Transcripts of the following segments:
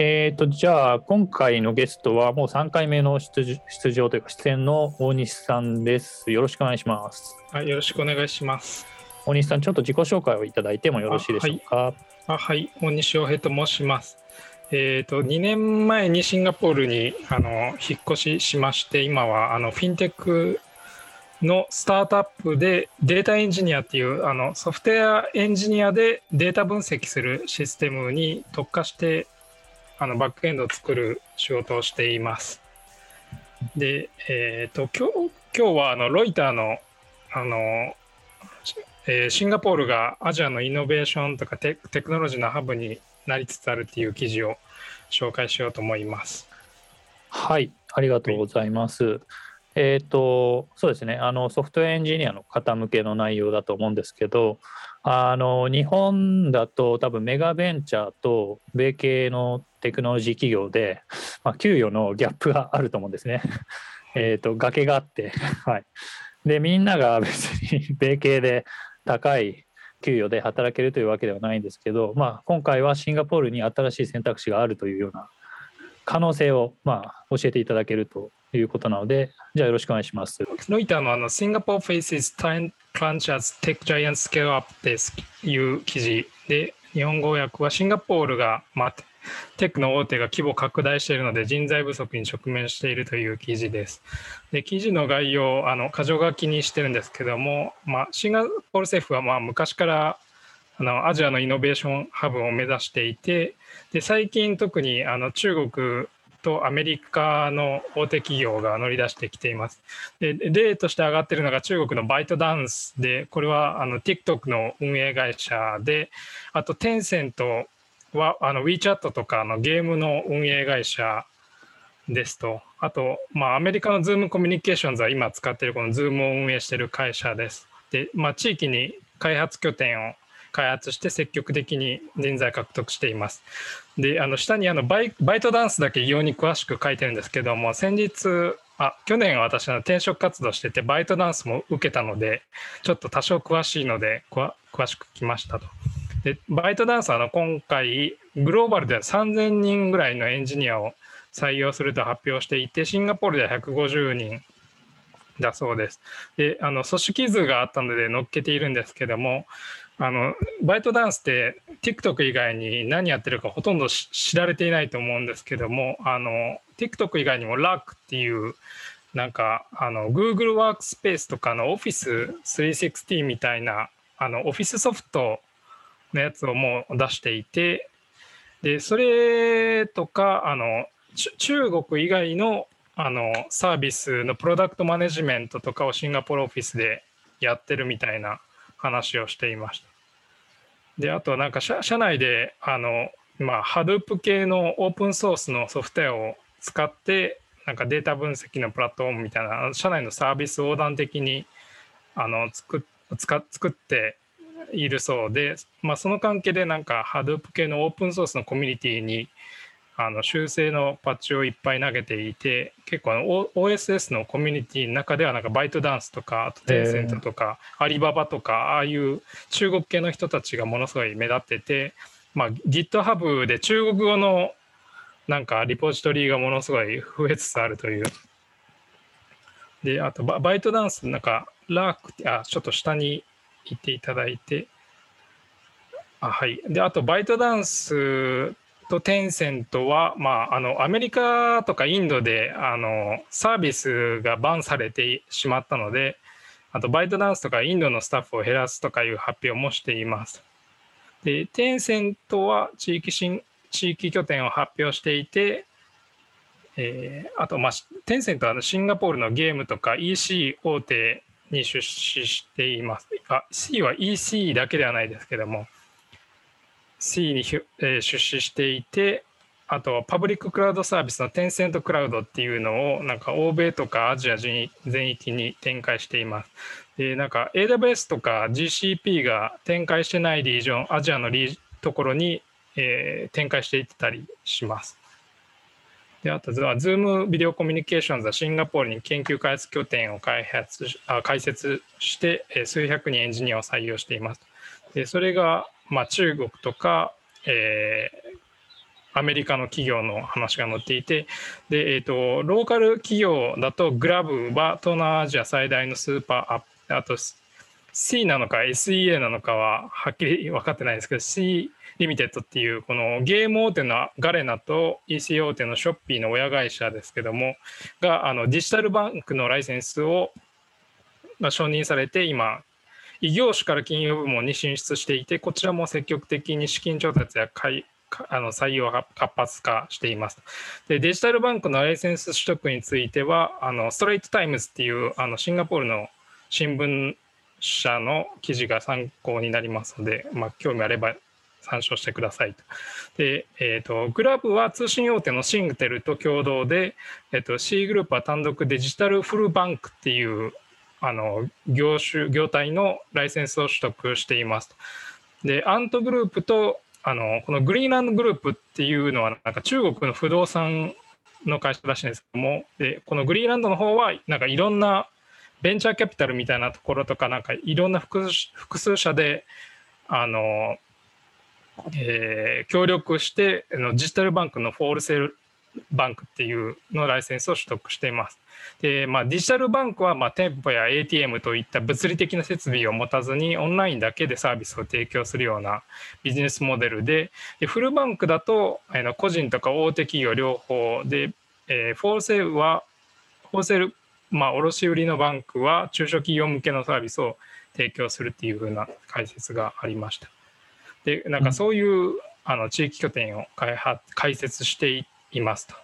えーと、じゃあ今回のゲストはもう3回目の出出場というか出演の大西さんです。よろしくお願いします。はい、よろしくお願いします。大西さん、ちょっと自己紹介をいただいてもよろしいでしょうか？あはい、大西洋平と申します。えーと、2年前にシンガポールにあの引っ越ししまして今はあのフィンテックのスタートアップでデータエンジニアっていうあのソフトウェアエンジニアでデータ分析するシステムに特化してあのバックエンドを作る仕事をしています。で、えーと、今日今日はあのロイターのあの、えー、シンガポールがアジアのイノベーションとかテテクノロジーのハブになりつつあるっていう記事を紹介しようと思います。はい、ありがとうございます。はいえっ、ー、と、そうですね、あのソフトウェアエンジニアの方向けの内容だと思うんですけど、あの日本だと多分メガベンチャーと米系のテクノロジー企業で、まあ、給与のギャップがあると思うんですね。えっと、崖があって、はい。で、みんなが別に米系で高い給与で働けるというわけではないんですけど、まあ、今回はシンガポールに新しい選択肢があるというような可能性を、まあ、教えていただけるということなので、じゃあよろしくお願いします。ロイターのあの、Singapore Faces Time Crunch as Tech Giant Scale Up ですいう記事で、日本語訳はシンガポールが、まあ、テックの大手が規模拡大しているので人材不足に直面しているという記事です。で記事の概要あの箇条書きにしてるんですけども、まあ、シンガポール政府はまあ昔からあのアジアのイノベーションハブを目指していてで最近特にあの中国とアメリカの大手企業が乗り出してきています。で例として挙がってるのが中国のバイトダンスで、これはあの TikTok の運営会社で、あとテンセントはあの WeChat とかのゲームの運営会社ですと、あと、まあ、アメリカの Zoom コミュニケーションズは今使ってるこの Zoom を運営してる会社です。で、まあ、地域に開発拠点を開発して積極的に人材獲得しています。で、あの下にあのバイトダンスだけ異様に詳しく書いてるんですけども、先日、あ去年私の転職活動してて、バイトダンスも受けたので、ちょっと多少詳しいので、詳しく聞きましたと。で、バイトダンスはの今回、グローバルでは3000人ぐらいのエンジニアを採用すると発表していて、シンガポールでは150人だそうです。で、あの組織図があったので載っけているんですけども、あのバイトダンスって TikTok 以外に何やってるかほとんど知られていないと思うんですけどもあの TikTok 以外にも LARK っていうなんかあの Google ワークスペースとかの Office360 みたいなあのオフィスソフトのやつをもう出していてでそれとかあの中国以外のあのサービスのプロダクトマネジメントとかをシンガポールオフィスでやってるみたいな話をしていました。で、あとなんか社内で、あの、まあ、Hadoop 系のオープンソースのソフトウェアを使って、なんかデータ分析のプラットフォームみたいな、社内のサービス横断的にあの作使作っているそうで、まあ、その関係でなんか Hadoop 系のオープンソースのコミュニティにあの修正のパッチをいっぱい投げていて結構 OSS のコミュニティの中ではなんかバイトダンスとかあとテンセントとかアリババとかああいう中国系の人たちがものすごい目立ってて、まあ、GitHub で中国語のなんかリポジトリがものすごい増えつつあるという。であとバイトダンスなんかラークってあちょっと下に行っていただいてあはいであとバイトダンスとテンセントは、まあ、あのアメリカとかインドであのサービスがバンされてしまったのであとバイトダンスとかインドのスタッフを減らすとかいう発表もしています。でテンセントは地域新地域拠点を発表していて、えー、あと、まあ、テンセントはシンガポールのゲームとか EC 大手に出資しています。あ C は EC だけではないですけども C に、えー、出資していて、あとはパブリッククラウドサービスのテンセントクラウドっていうのをなんか欧米とかアジア全域に展開しています。で、なんか AWS とか GCP が展開してないリージョン、アジアのリところに、えー、展開していってたりします。で、あとは Zoom ビデオコミュニケーションズはシンガポールに研究開発拠点を開発あ開設して、数百人エンジニアを採用しています。で、それがまあ、中国とか、えー、アメリカの企業の話が載っていてで、えーと、ローカル企業だとグラブは東南アジア最大のスーパーアップあと C なのか SEA なのかははっきり分かってないんですけど C リミテッドっていうこのゲーム大手の Garena と EC 大手の Shopee の親会社ですけどもがあのデジタルバンクのライセンスを、まあ、承認されて今異業種から金融部門に進出していてこちらも積極的に資金調達や買いあの採用が活発化しています。でデジタルバンクのライセンス取得についてはあの Straits Times っていうあのシンガポールの新聞社の記事が参考になりますので、まあ、興味あれば参照してくださいと。で、えーと、グラブは通信大手のシングテルと共同で、えーと、C グループは単独デジタルフルバンクっていうあの業種業態のライセンスを取得していますでアントグループとあのこのグリーンランドグループっていうのはなんか中国の不動産の会社らしいんですけどもでこのグリーンランドの方はなんかいろんなベンチャーキャピタルみたいなところとかなんかいろんな複数社であの、えー、協力してのデジタルバンクの wholesale bank っていうのライセンスを取得しています。で、まあ、デジタルバンクはまあ店舗や ATM といった物理的な設備を持たずにオンラインだけでサービスを提供するようなビジネスモデルでで full bank だと個人とか大手企業両方で、えー、 wholesale は wholesale まあ、卸売のバンクは中小企業向けのサービスを提供するっていうふうな解説がありました。で、なんかそういう、あの地域拠点を開発開設していますと。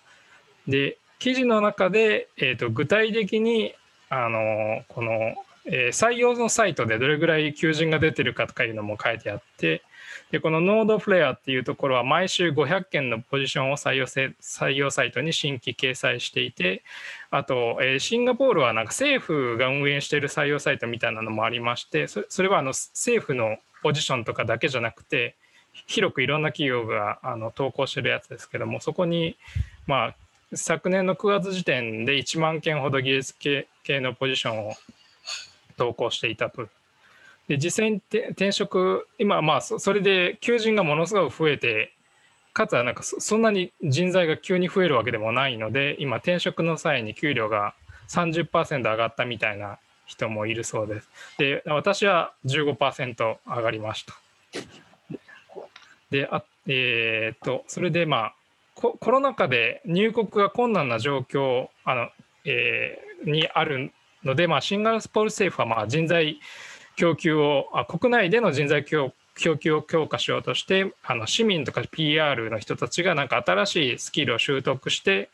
で、記事の中で、えーと、具体的にあのこの、えー、採用のサイトでどれぐらい求人が出てるかとかいうのも書いてあって、でこのノードフレアっていうところは毎週500件のポジションを採用せ採用サイトに新規掲載していてあと、えー、シンガポールはなんか政府が運営している採用サイトみたいなのもありましてそそれはあの政府のポジションとかだけじゃなくて広くいろんな企業があの投稿してるやつですけどもそこにまあ昨年の9月時点で1万件ほど技術系のポジションを投稿していたとで実際に転職今まあそれで求人がものすごく増えてかつはなんかそんなに人材が急に増えるわけでもないので今転職の際に給料が30%上がったみたいな人もいるそうです。で私は15%上がりました。であえー、っとそれでまあコロナ禍で入国が困難な状況あの、えー、にあるので、まあ、シンガポール政府はまあ人材供給をあ国内での人材供給を強化しようとしてあの市民とか PR の人たちがなんか新しいスキルを習得して、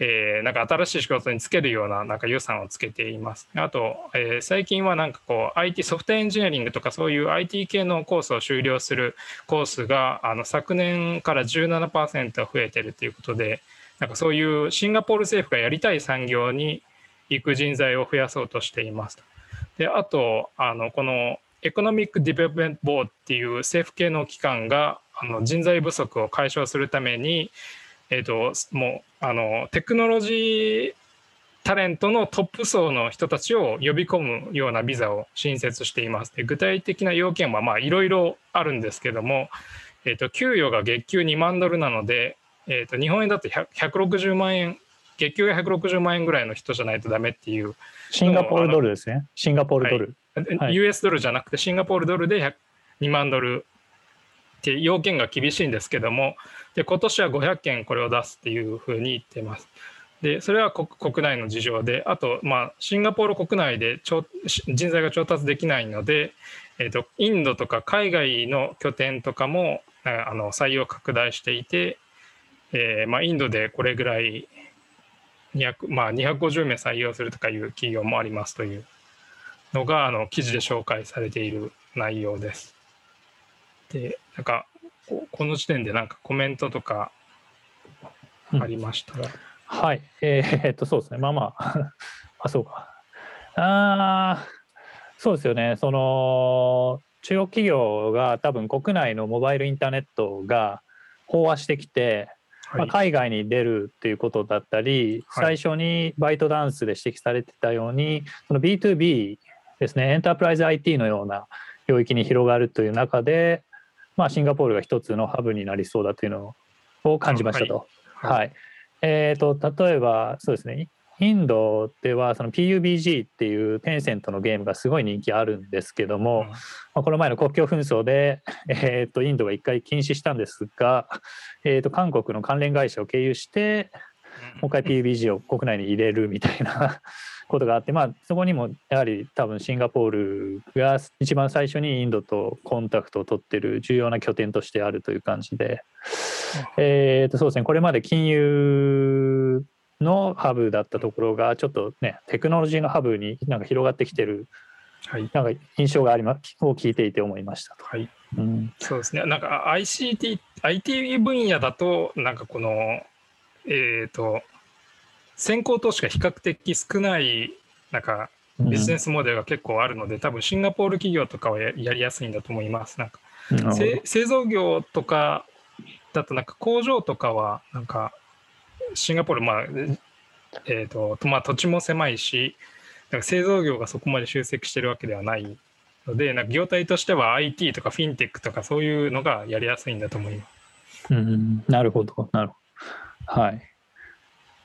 えー、なんか新しい仕事につけるようななんか予算をつけています。あと、えー、最近はなんかこう IT ソフトエンジニアリングとかそういう IT 系のコースを修了するコースがあの昨年から17%増えてるということでなんかそういうシンガポール政府がやりたい産業に行く人材を増やそうとしています。であとあのこの Economic Development Board っていう政府系の機関があの人材不足を解消するために、えーと、もうあのテクノロジータレントのトップ層の人たちを呼び込むようなビザを新設しています。で具体的な要件はいろいろあるんですけども、えーと、給与が月給2万ドルなので、えーと日本円だと160万円月給が160万円ぐらいの人じゃないとダメっていう。シンガポールドルですね。シンガポールドル、はい、US ドルじゃなくてシンガポールドルで2万ドルって要件が厳しいんですけどもで今年は500件これを出すっていうふうに言ってますでそれは国内の事情であと、まあ、シンガポール国内で人材が調達できないので、えーと、とインドとか海外の拠点とかもあの採用拡大していて、えーまあ、インドでこれぐらい200まあ、250名採用するとかいう企業もありますというのがあの記事で紹介されている内容です。でなんかこの時点でなんかコメントとかありましたら、うん、はい。えー、っとそうですね。まあまあ。あそうか。あそうですよね。その中国企業が多分国内のモバイルインターネットが飽和してきてまあ、海外に出るっていうことだったり、最初にバイトダンスで指摘されてたようにその B2B ですね。エンタープライズ IT のような領域に広がるという中で、まあ、シンガポールが一つのハブになりそうだというのを感じましたと。はい、はい、えーと、例えばそうですね。インドではその PUBG っていうテンセントのゲームがすごい人気あるんですけども、うん、まあ、この前の国境紛争で、えー、とインドが一回禁止したんですが、えー、と韓国の関連会社を経由してもう一回 PUBG を国内に入れるみたいなことがあって、まあ、そこにもやはり多分シンガポールが一番最初にインドとコンタクトを取ってる重要な拠点としてあるという感じで、えー、とそうですね。これまで金融のハブだったところがちょっとねテクノロジーのハブになんか広がってきてる、はい、なんか印象がありますを聞いていて思いましたと。はい。うん、そうですね。なんか ICT IT 分野だとなんかこのえっ、ー、と先行投資が比較的少ないなんかビジネスモデルが結構あるので、うん、多分シンガポール企業とかはやりやすいんだと思います。なんか、製造業とかだとなんか工場とかはなんかシンガポールまあえーとまあ、土地も狭いしなんか製造業がそこまで集積してるわけではないのでなんか業態としては IT とかフィンテックとかそういうのがやりやすいんだと思います。うん、なるほどなるほど。はい。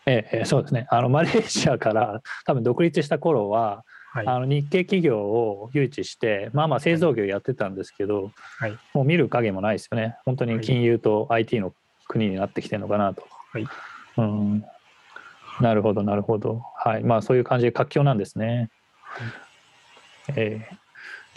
ええ、そうですね。あのマレーシアから 多分独立した頃は、はい、あの日系企業を誘致してまあまあ製造業やってたんですけど、はい、もう見る影もないですよね。本当に金融と IT の国になってきてるのかなと。はい、うん。なるほどなるほど。はい。まあそういう感じで活況なんですね。はい、えー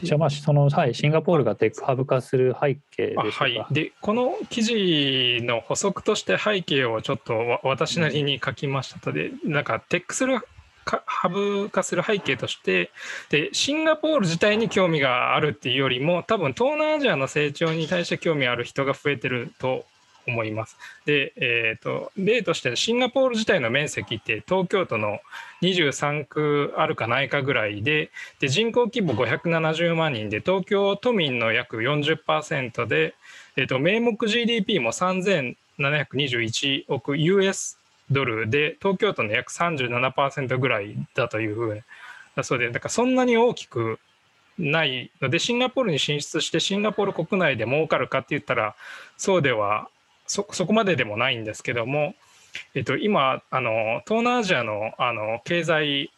じゃあまあその、はい、シンガポールがテックハブ化する背景ではい、でこの記事の補足として背景をちょっと私なりに書きましたとで、なんかテックするハブ化する背景としてでシンガポール自体に興味があるっていうよりも多分東南アジアの成長に対して興味ある人が増えてると思います。で、えーと、例としてシンガポール自体の面積って東京都の23区あるかないかぐらいでで人口規模570万人で東京都民の約40%で、えーと、名目 GDP も3721億 US ドルで東京都の約37%ぐらいだというふうだそうでだからそんなに大きくないのでシンガポールに進出してシンガポール国内で儲かるかって言ったらそうではそそこまででもないんですけども、えっと、今あの東南アジアのあの経済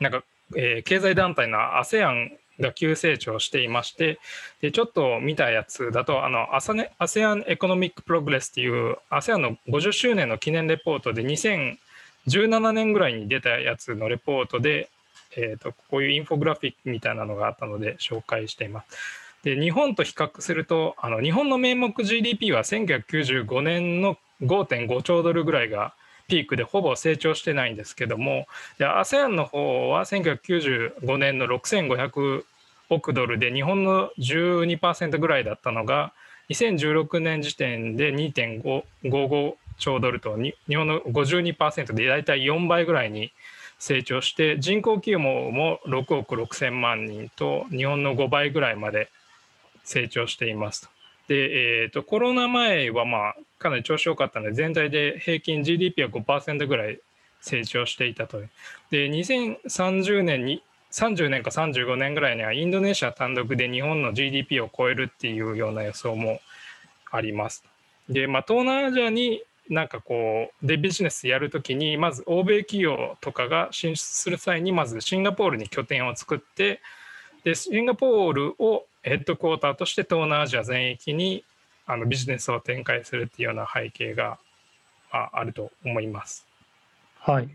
なんか、えー、経済団体の ASEAN が急成長していましてでちょっと見たやつだとあの ASEAN エコノミックプログレスっていう ASEAN の50周年の記念レポートで2017年ぐらいに出たやつのレポートで、えーとこういうインフォグラフィックみたいなのがあったので紹介しています。で日本と比較するとあの日本の名目 GDP は1995年の5.5兆ドルぐらいがピークでほぼ成長してないんですけども ASEAN の方は1995年の6500億ドルで日本の12%ぐらいだったのが2016年時点で2.55兆ドルと日本の52%で大体4倍ぐらいに成長して人口規模も6億6,000万人と日本の5倍ぐらいまで成長していますと。で、えーと、コロナ前はまあかなり調子良かったので全体で平均 GDP は5%ぐらい成長していたと。で2030年に30年か35年ぐらいにはインドネシア単独で日本の GDP を超えるっていうような予想もあります。で、まあ、東南アジアになんかこうでビジネスやるときにまず欧米企業とかが進出する際にまずシンガポールに拠点を作ってでシンガポールをヘッドクォーターとして東南アジア全域にあのビジネスを展開するっていうような背景が、まあ、あると思います。はい。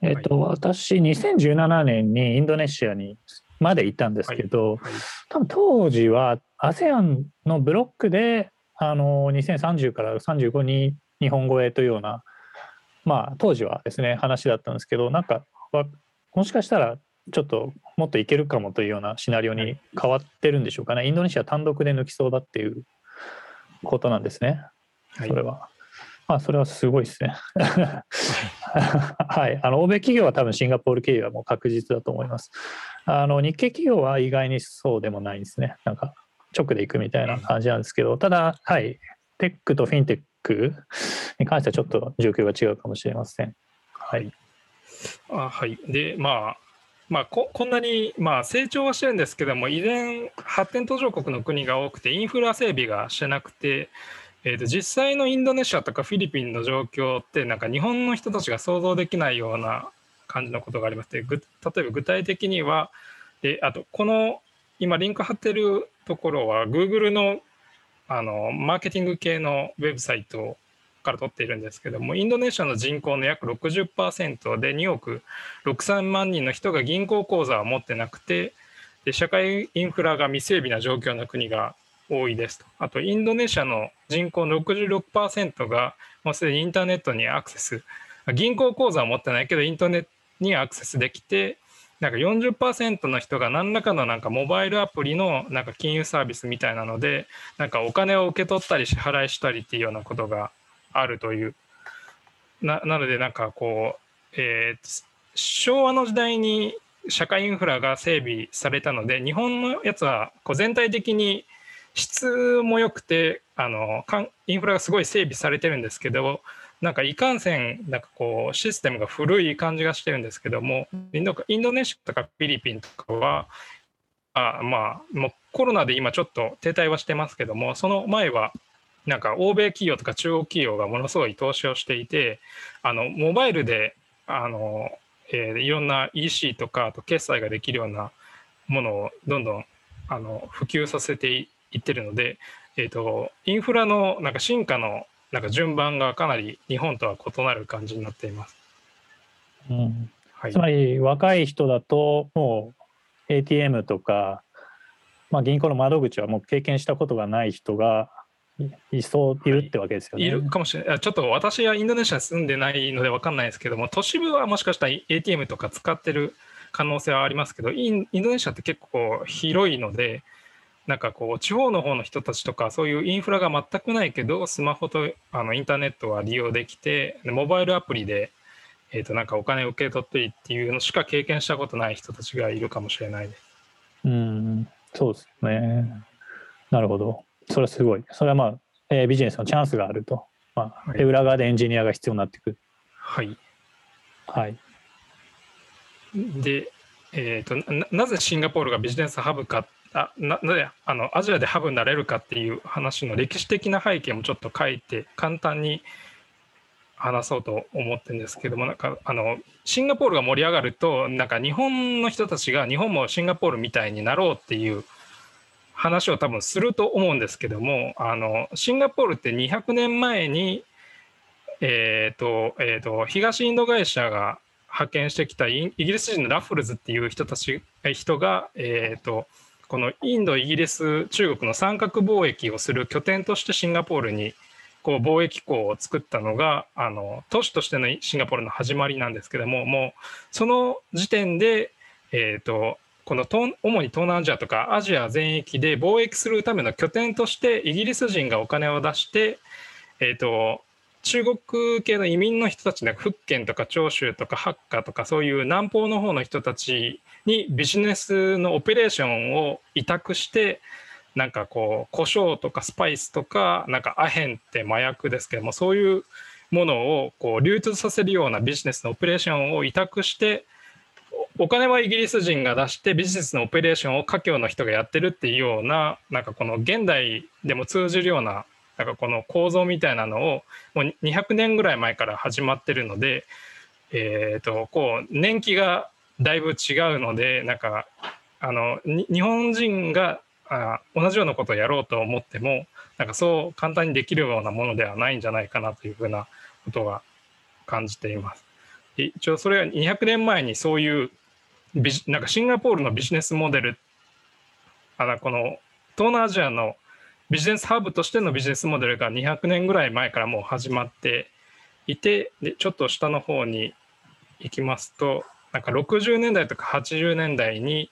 えっ、ー、と、はい、私、2017年にインドネシアにまで行ったんですけど、はいはい、多分当時は ASEAN のブロックであの2030から35に日本語へというような、まあ、当時はですね話だったんですけどなんかもしかしたらちょっともっといけるかもというようなシナリオに変わってるんでしょうかね。インドネシア単独で抜きそうだっていうことなんですね。それは。はい、まあ、それはすごいですね。はい。あの、欧米企業は多分シンガポール経由はもう確実だと思います。あの、日系企業は意外にそうでもないですね。なんか、直で行くみたいな感じなんですけど、ただ、はい。テックとフィンテックに関してはちょっと状況が違うかもしれません。はい。あはい。で、まあ、まあ、ここんなに、まあ、成長はしてるんですけども依然発展途上国の国が多くてインフラ整備がしてなくてえー、と実際のインドネシアとかフィリピンの状況ってなんか日本の人たちが想像できないような感じのことがありまして例えば具体的にはであとこの今リンク貼ってるところは Google のあのマーケティング系のウェブサイトから取っているんですけどもインドネシアの人口の約60%で2億6000万人の人が銀行口座を持ってなくてで社会インフラが未整備な状況の国が多いですと。あと、インドネシアの人口の66%がもうすでにインターネットにアクセス、銀行口座は持ってないけど、インターネットにアクセスできて、なんか40%の人が何らかのなんかモバイルアプリのなんか金融サービスみたいなので、なんかお金を受け取ったり支払いしたりっていうようなことがあるという。ななので、なんかこう、えー、昭和の時代に社会インフラが整備されたので、日本のやつはこう全体的に質も良くてあのインフラがすごい整備されてるんですけどなんかいかんせんなんかこうシステムが古い感じがしてるんですけどもインドインドネシアとかフィリピンとかはあまあもうコロナで今ちょっと停滞はしてますけどもその前はなんか欧米企業とか中国企業がものすごい投資をしていてあのモバイルであの、えー、いろんな EC とかあと決済ができるようなものをどんどんあの普及させて言ってるので、えーと、インフラのなんか進化のなんか順番がかなり日本とは異なる感じになっています。うんはい、つまり若い人だともう ATM とか、まあ、銀行の窓口はもう経験したことがない人がいそういるってわけですよね、はい、いるかもしれないちょっと私はインドネシア住んでないので分かんないですけども都市部はもしかしたら ATM とか使ってる可能性はありますけどインドネシアって結構広いのでなんかこう地方の方の人たちとかそういうインフラが全くないけどスマホとあのインターネットは利用できてモバイルアプリで、えー、となんかお金を受け取っていいっていうのしか経験したことない人たちがいるかもしれないです。うんそうですね。なるほど。それはすごい。それはまあ、えー、ビジネスのチャンスがあると。まあ、はい、裏側でエンジニアが必要になってくる。はい。はい。で、えーとな、なぜシンガポールがビジネスハブかあななぜあのアジアでハブになれるかっていう話の歴史的な背景もちょっと書いて簡単に話そうと思ってるんですけどもなんかあのシンガポールが盛り上がるとなんか日本の人たちが日本もシンガポールみたいになろうっていう話を多分すると思うんですけどもあのシンガポールって200年前にえーとえーと、東インド会社が派遣してきたイギリス人のラッフルズっていう人たち人が、えーとこのインド、イギリス、中国の三角貿易をする拠点としてシンガポールにこう貿易港を作ったのがあの都市としてのシンガポールの始まりなんですけどももうその時点で、えーと、この主に東南アジアとかアジア全域で貿易するための拠点としてイギリス人がお金を出して、えーと中国系の移民の人たちね福建とか長州とかハッカとかそういう南方の方の人たちにビジネスのオペレーションを委託してなんかこう胡椒とかスパイスとかなんかアヘンって麻薬ですけどもそういうものをこう流通させるようなビジネスのオペレーションを委託してお金はイギリス人が出してビジネスのオペレーションを華僑の人がやってるっていうようななんかこの現代でも通じるようななんかこの構造みたいなのをもう200年ぐらい前から始まってるので、えー、とこう年季がだいぶ違うのでなんかあの日本人があ同じようなことをやろうと思ってもなんかそう簡単にできるようなものではないんじゃないかなというふうなことが感じています。一応それは200年前にそういうビジなんかシンガポールのビジネスモデルあのこの東南アジアのビジネスハブとしてのビジネスモデルが200年ぐらい前からもう始まっていてでちょっと下の方に行きますとなんか60年代とか80年代に、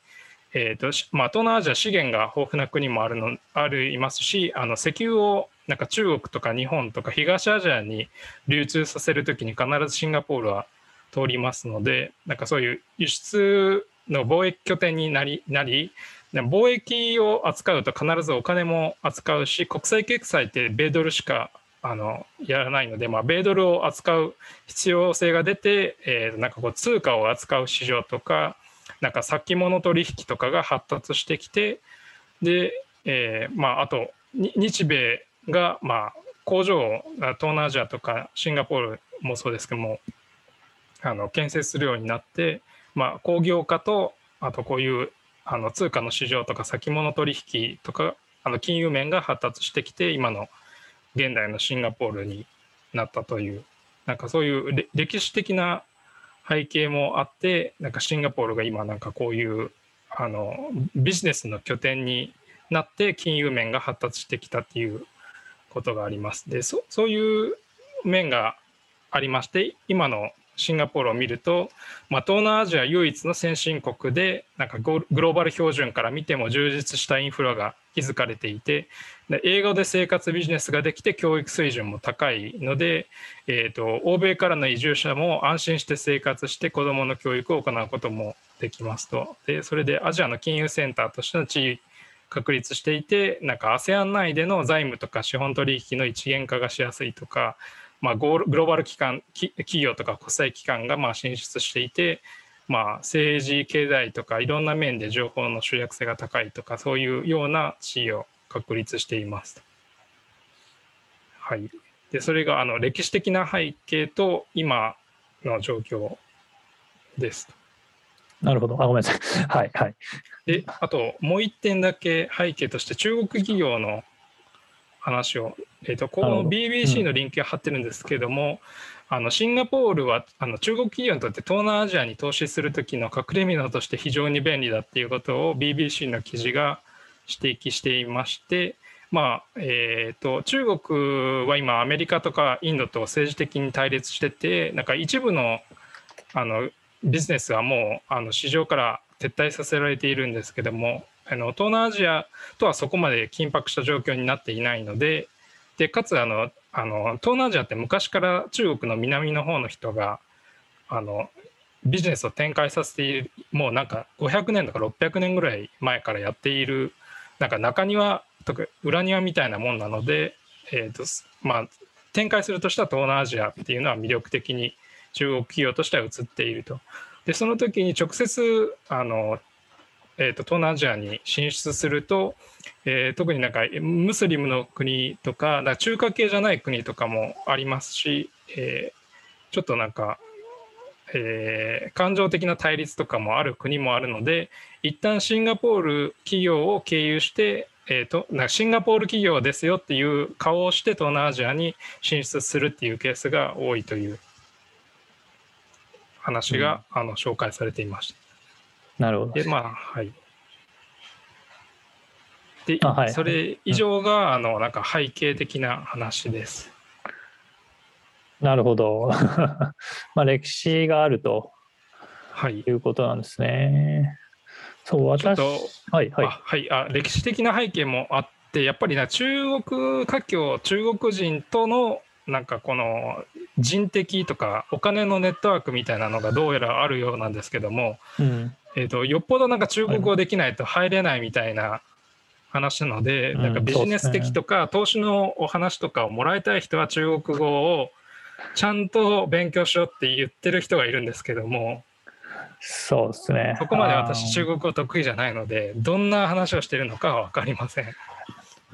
えーとまあ、東南アジア資源が豊富な国もあるのありますしあの石油をなんか中国とか日本とか東アジアに流通させる時に必ずシンガポールは通りますのでなんかそういう輸出の貿易拠点になりなり貿易を扱うと必ずお金も扱うし国際決済って米ドルしかあのやらないので、まあ、米ドルを扱う必要性が出て、えー、なんかこう通貨を扱う市場とかなんか先物取引とかが発達してきてで、えーまあ、あと日米がまあ工場を東南アジアとかシンガポールもそうですけどもあの建設するようになって、まあ、工業化とあとこういうあの通貨の市場とか先物取引とかあの金融面が発達してきて今の現代のシンガポールになったというなんかそういう歴史的な背景もあってなんかシンガポールが今なんかこういうあのビジネスの拠点になって金融面が発達してきたっていうことがあります。でそそういう面がありまして今のシンガポールを見ると、まあ、東南アジア唯一の先進国でなんかグローバル標準から見ても充実したインフラが築かれていてで英語で生活ビジネスができて教育水準も高いので、えーと、欧米からの移住者も安心して生活して子どもの教育を行うこともできますと。でそれでアジアの金融センターとしての地位確立していてなんか ASEAN 内での財務とか資本取引の一元化がしやすいとかまあ、グローバル機関企業とか国際機関がまあ進出していて、まあ、政治経済とかいろんな面で情報の集約性が高いとかそういうような地位を確立しています。はい、でそれがあの歴史的な背景と今の状況です。なるほど。あ、ごめんなさい。はいはい。で、あともう一点だけ背景として中国企業の話を、えーと、この BBC のリンクが貼ってるんですけども、うん、あのシンガポールはあの中国企業にとって東南アジアに投資する時の隠れ蓑として非常に便利だっていうことを BBC の記事が指摘していまして、まあえーと、中国は今アメリカとかインドと政治的に対立しててなんか一部のあのビジネスはもうあの市場から撤退させられているんですけどもあの東南アジアとはそこまで緊迫した状況になっていないのででかつあのあの東南アジアって昔から中国の南の方の人があのビジネスを展開させているもうなんか500年とか600年ぐらい前からやっているなんか中庭とか裏庭みたいなもんなので、えーとまあ、展開するとしたら東南アジアっていうのは魅力的に中国企業としては映っていると。でその時に直接あのえーと、東南アジアに進出すると、えー、特になんかムスリムの国とかか中華系じゃない国とかもありますし、えー、ちょっとなんか、えー、感情的な対立とかもある国もあるので一旦シンガポール企業を経由して、えーと、とシンガポール企業ですよっていう顔をして東南アジアに進出するっていうケースが多いという話が、うん、あの紹介されていました。なるほど。で、まあ、はい。で、はい、それ以上が、うん、あの、なんか背景的な話です。なるほど。まあ、歴史があると、はい、いうことなんですね。そう、私、はいはい。はい、あ歴史的な背景もあって、やっぱりな中国華僑、中国人とのなんかこの人的とかお金のネットワークみたいなのがどうやらあるようなんですけども、うん、えーと、よっぽどなんか中国語できないと入れないみたいな話なので、なんかビジネス的とか投資のお話とかをもらいたい人は中国語をちゃんと勉強しようって言ってる人がいるんですけどもそうですね。そこまで私中国語得意じゃないのでどんな話をしてるのかは分かりません。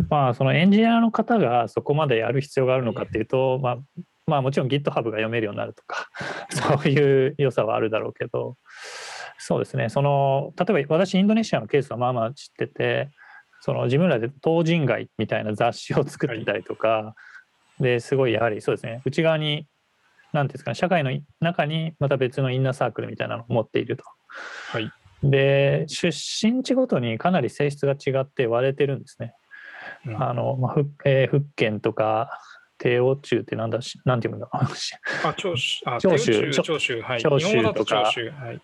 まあそのエンジニアの方がそこまでやる必要があるのかっていうと、まあ、まあもちろん GitHub が読めるようになるとかそういう良さはあるだろうけどそうですね。その例えば私インドネシアのケースはまあまあ知っててその自分らで東人街みたいな雑誌を作ってたりとか、はい、ですごいやはりそうですね。内側に何ていうんですかね社会の中にまた別のインナーサークルみたいなのを持っていると。はい、で出身地ごとにかなり性質が違って割れてるんですね。うん、あのまあふえー、福建とか帝王中ってなんだし、なんていうんだあ、長州、長州、長州、はい。長州とか、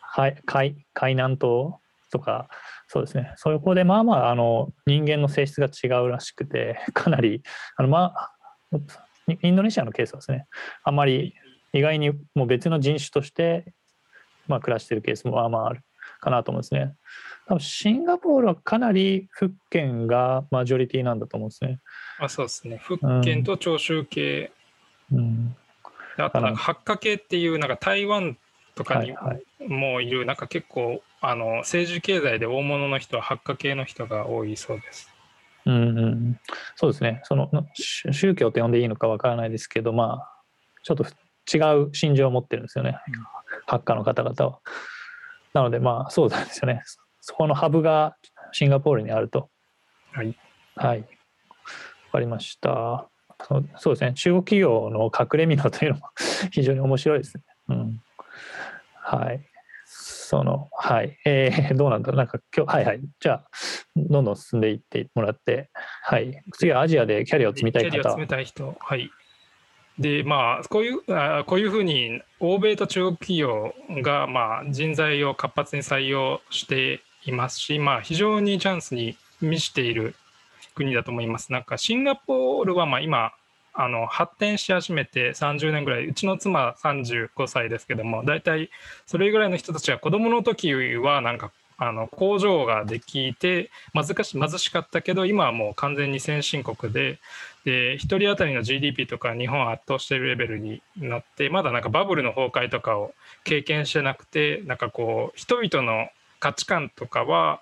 はい、海海南島とか、そうですね。そこでまあまあ、あの、人間の性質が違うらしくて、かなり、あの、まあ、インドネシアのケースはですね、あんまり意外にもう別の人種として、まあ、暮らしているケースもまあまああるかなと思うんですね。多分シンガポールはかなり福建がマジョリティなんだと思うんですね。あそうですね。福建と長州系。うん、あとなんか八華系っていうなんか台湾とかにもいる、なんか結構あの政治経済で大物の人は八華系の人が多いそうです。うんうん、そうですねその宗教と呼んでいいのかわからないですけどまあちょっと違う心情を持ってるんですよね、ハッカーの方々は。なのでまあそうなんですよねそこのハブがシンガポールにあると。はい。はい。わかりました。そうですね中国企業の隠れ蓑というのも 非常に面白いですね。うん、はい。そのはい、えー、どうなんだろうなんか今日はいはいじゃあどんどん進んでいってもらってはい次はアジアでキャリアを積みたい方キャリアを積みたい人はいでまあこういうあこういうふうに欧米と中国企業がまあ人材を活発に採用していますしまあ非常にチャンスに満ちている国だと思います。なんかシンガポールはまあ今あの発展し始めて30年ぐらいうちの妻35歳ですけども大体それぐらいの人たちは子どもの時はなんかあの工場ができて貧し貧しかったけど今はもう完全に先進国でで1人当たりの GDP とか日本は圧倒しているレベルになってまだなんかバブルの崩壊とかを経験してなくてなんかこう人々の価値観とかは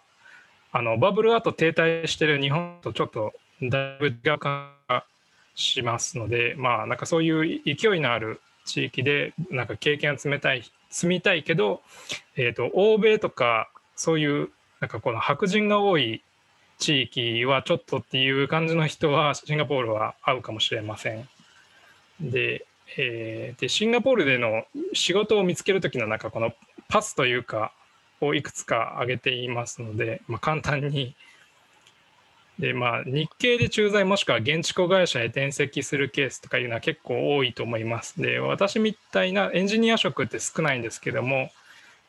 あのバブル後停滞してる日本とちょっとだいぶ違う感がしますのでまあなんかそういう勢いのある地域でなんか経験を積めたい積みたいけど、えーと、欧米とかそういうなんかこの白人が多い地域はちょっとっていう感じの人はシンガポールは合うかもしれません。で,、えー、でシンガポールでの仕事を見つける時のなんかこのパスというかをいくつか挙げていますので、まあ、簡単にでまあ、日系で駐在もしくは現地子会社へ転籍するケースとかいうのは結構多いと思います。で私みたいなエンジニア職って少ないんですけども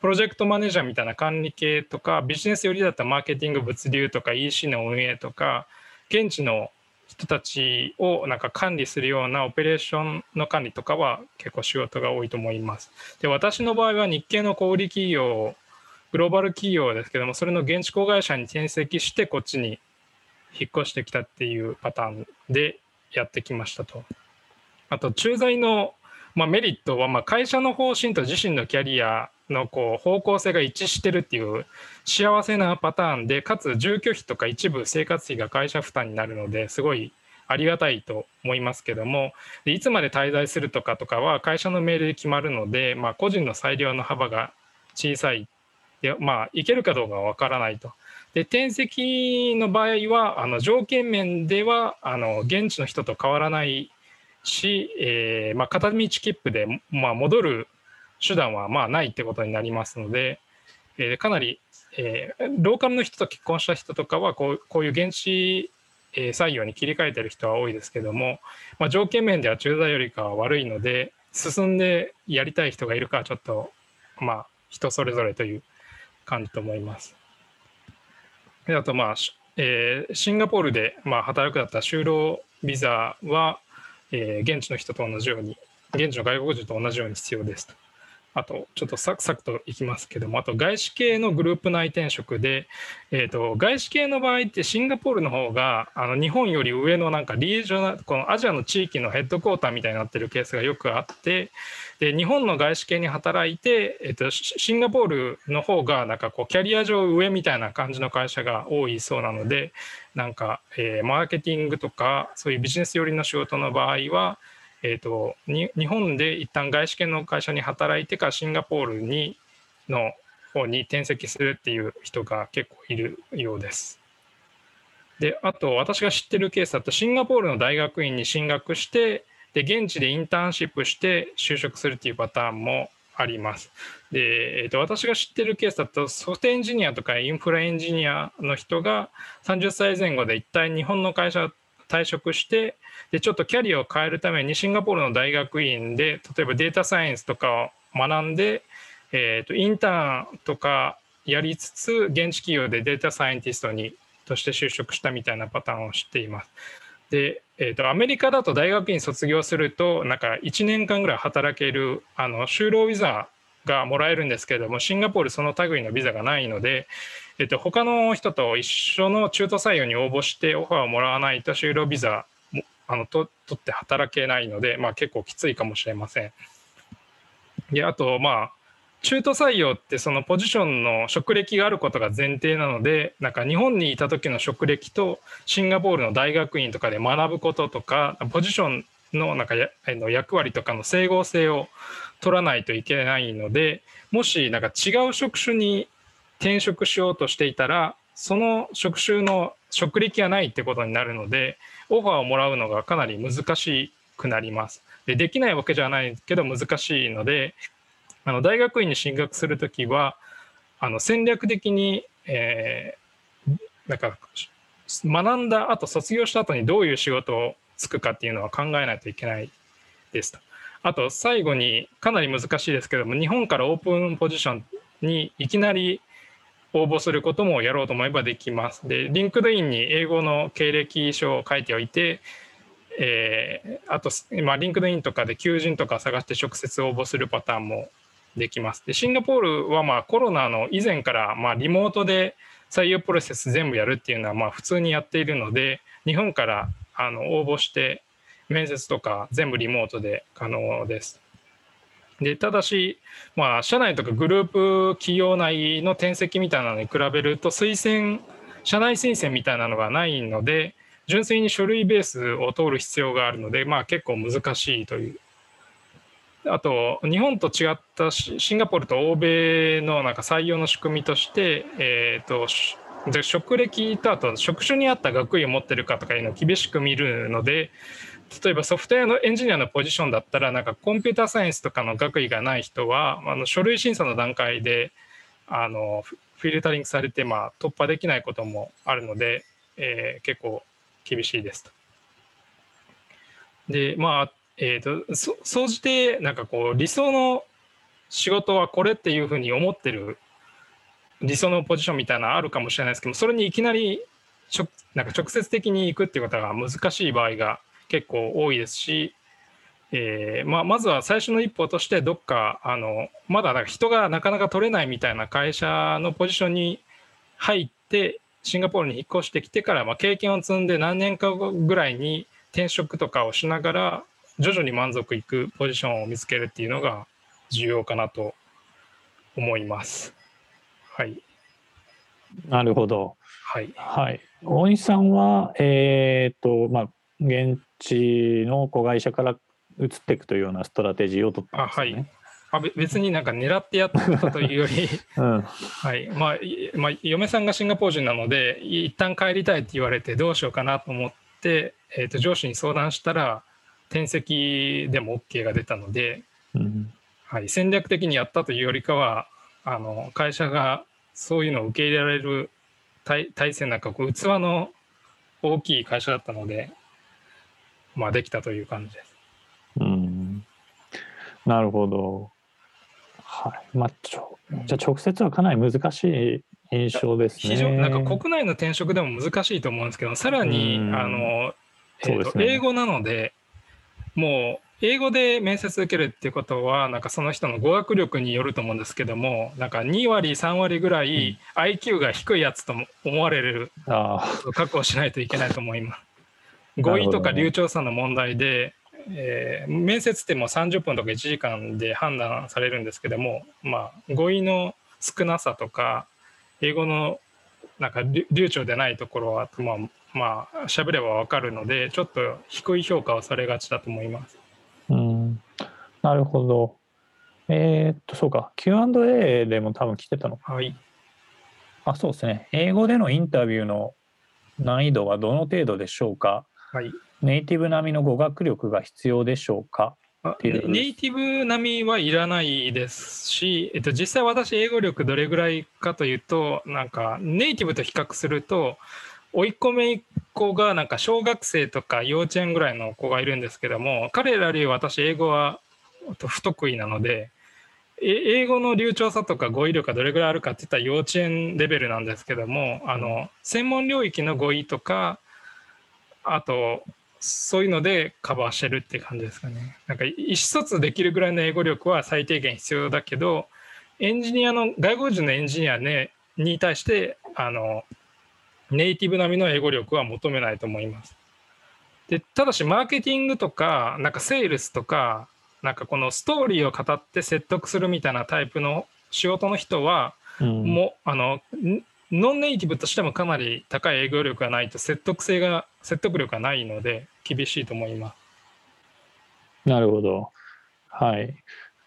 プロジェクトマネージャーみたいな管理系とかビジネス寄りだったマーケティング物流とか EC の運営とか現地の人たちをなんか管理するようなオペレーションの管理とかは結構仕事が多いと思います。で私の場合は日系の小売企業グローバル企業ですけどもそれの現地子会社に転籍してこっちに引っ越してきたっていうパターンでやってきましたと。あと駐在の、まあ、メリットはまあ会社の方針と自身のキャリアのこう方向性が一致してるっていう幸せなパターンでかつ住居費とか一部生活費が会社負担になるのですごいありがたいと思いますけどもいつまで滞在するとかとかは会社の命令で決まるので、まあ、個人の裁量の幅が小さいでまあいけるかどうかは分からないと。で転籍の場合はあの条件面ではあの現地の人と変わらないし、えーまあ、片道切符で、まあ、戻る手段はまあないってことになりますので、えー、かなり、えー、ローカルの人と結婚した人とかはこうこういう現地採用に切り替えてる人は多いですけども、まあ、条件面では駐在よりかは悪いので進んでやりたい人がいるかはちょっとまあ人それぞれという感じと思います。であと、まあえー、シンガポールで、まあ、働くだった就労ビザは、えー、現地の人と同じように、現地の外国人と同じように必要ですと。あと、ちょっとサクサクといきますけども、あと外資系のグループ内転職で、えーと、外資系の場合ってシンガポールの方があの日本より上のなんかリージョナこのアジアの地域のヘッドクォーターみたいになってるケースがよくあってで日本の外資系に働いて、えーと、シンガポールの方がなんかこうキャリア上上みたいな感じの会社が多いそうなのでなんか、えー、マーケティングとかそういうビジネス寄りの仕事の場合はえーと、日本で一旦外資系の会社に働いてからシンガポールにの方に転籍するっていう人が結構いるようです。であと私が知ってるケースだとシンガポールの大学院に進学してで現地でインターンシップして就職するっていうパターンもあります。で、えー、と私が知ってるケースだとソフトエンジニアとかインフラエンジニアの人が30歳前後で一体日本の会社退職してでちょっとキャリアを変えるためにシンガポールの大学院で例えばデータサイエンスとかを学んで、えー、とインターンとかやりつつ現地企業でデータサイエンティストにとして就職したみたいなパターンを知っています。で、えーと、アメリカだと大学院卒業するとなんか1年間ぐらい働けるあの就労ビザがもらえるんですけれどもシンガポールその類のビザがないので、えっと、他の人と一緒の中途採用に応募してオファーをもらわないと就労ビザあのと取って働けないので、まあ、結構きついかもしれません。であとまあ中途採用ってそのポジションの職歴があることが前提なのでなんか日本にいた時の職歴とシンガポールの大学院とかで学ぶこととかポジションのなんかやの役割とかの整合性を取らないといけないのでもしなんか違う職種に転職しようとしていたらその職種の職歴がないってことになるのでオファーをもらうのがかなり難しくなります。でできないわけじゃないけど難しいのであの大学院に進学するときはあの戦略的に、えー、なんか学んだ後卒業した後にどういう仕事をつくかっていうのは考えないといけないですと。あと最後にかなり難しいですけども日本から open position にいきなり応募することもやろうと思えばできます。で、 LinkedIn に英語の経歴書を書いておいて、えー、あと、まあ、 LinkedIn とかで求人とか探して直接応募するパターンもできます。で、シンガポールはまあコロナの以前からまあリモートで採用プロセス全部やるっていうのはまあ普通にやっているので、日本からあの応募して面接とか全部リモートで可能です。でただし、まあ、社内とかグループ企業内の転籍みたいなのに比べると推薦社内推薦みたいなのがないので純粋に書類ベースを通る必要があるので、まあ、結構難しいという。あと日本と違ったシンガポールと欧米のなんか採用の仕組みとして、えーと、で職歴とあと職種に合った学位を持ってるかとかいうのを厳しく見るので例えばソフトウェアのエンジニアのポジションだったらなんかコンピューターサイエンスとかの学位がない人はあの書類審査の段階であのフィルタリングされて、まあ、突破できないこともあるので、えー、結構厳しいですと。でまあえーと、そ総じてなんかこう理想の仕事はこれっていうふうに思ってる理想のポジションみたいなのあるかもしれないですけどそれにいきなりなんか直接的に行くっていうことが難しい場合が結構多いですし、えーまあ、まずは最初の一歩としてどっかあのまだ人がなかなか取れないみたいな会社のポジションに入ってシンガポールに引っ越してきてから、まあ、経験を積んで何年かぐらいに転職とかをしながら徐々に満足いくポジションを見つけるっていうのが重要かなと思います。はい。なるほど。はい。はい。大西さんは、えっ、と、まあ、現地の子会社から移っていくというようなストラテジーを取ったんですね。はい。あ別になんか狙ってやったというより、うん。はい。まあまあ、嫁さんがシンガポール人なので一旦帰りたいって言われてどうしようかなと思って、えー、と上司に相談したら転籍でも OK が出たので、うん、はい、戦略的にやったというよりかはあの会社がそういうのを受け入れられる体体制なんかこう器の大きい会社だったのでまあ、できたという感じです。うん、なるほど。はい。まあ、ちょじゃ直接はかなり難しい印象ですね。非常なんか国内の転職でも難しいと思うんですけど、さらに、あの、えーと、ね、英語なので、もう英語で面接受けるっていうことは、なんかその人の語学力によると思うんですけども、なんか2割、3割ぐらい IQ が低いやつと思われる、うん、確保しないといけないと思います。語彙とか流暢さの問題で、えー、面接ってもう30分とか1時間で判断されるんですけども、まあ、語彙の少なさとか英語のなんか流暢でないところはまあまあ喋れば分かるのでちょっと低い評価をされがちだと思います。うんなるほど。えー、っとそうか Q&A でも多分来てたのはい。あそうですね英語でのインタビューの難易度はどの程度でしょうか？はい、ネイティブ並みの語学力が必要でしょうか？ネイティブ並みはいらないですし、えっと、実際私英語力どれぐらいかというとなんかネイティブと比較すると甥っ子姪っ子がなんか小学生とか幼稚園ぐらいの子がいるんですけども彼らより私英語は不得意なので英語の流暢さとか語彙力がどれぐらいあるかっていったら幼稚園レベルなんですけどもあの専門領域の語彙とかあとそういうのでカバーしてるって感じですかね。なんか意思疎通できるぐらいの英語力は最低限必要だけどエンジニアの外国人のエンジニア、ね、に対してあのネイティブ並みの英語力は求めないと思います。でただしマーケティングとかなんかセールスとかなんかこのストーリーを語って説得するみたいなタイプの仕事の人は、うんもうあのんノンネイティブとしてもかなり高い営業力がないと説得性が説得力がないので厳しいと思います。なるほど。はい。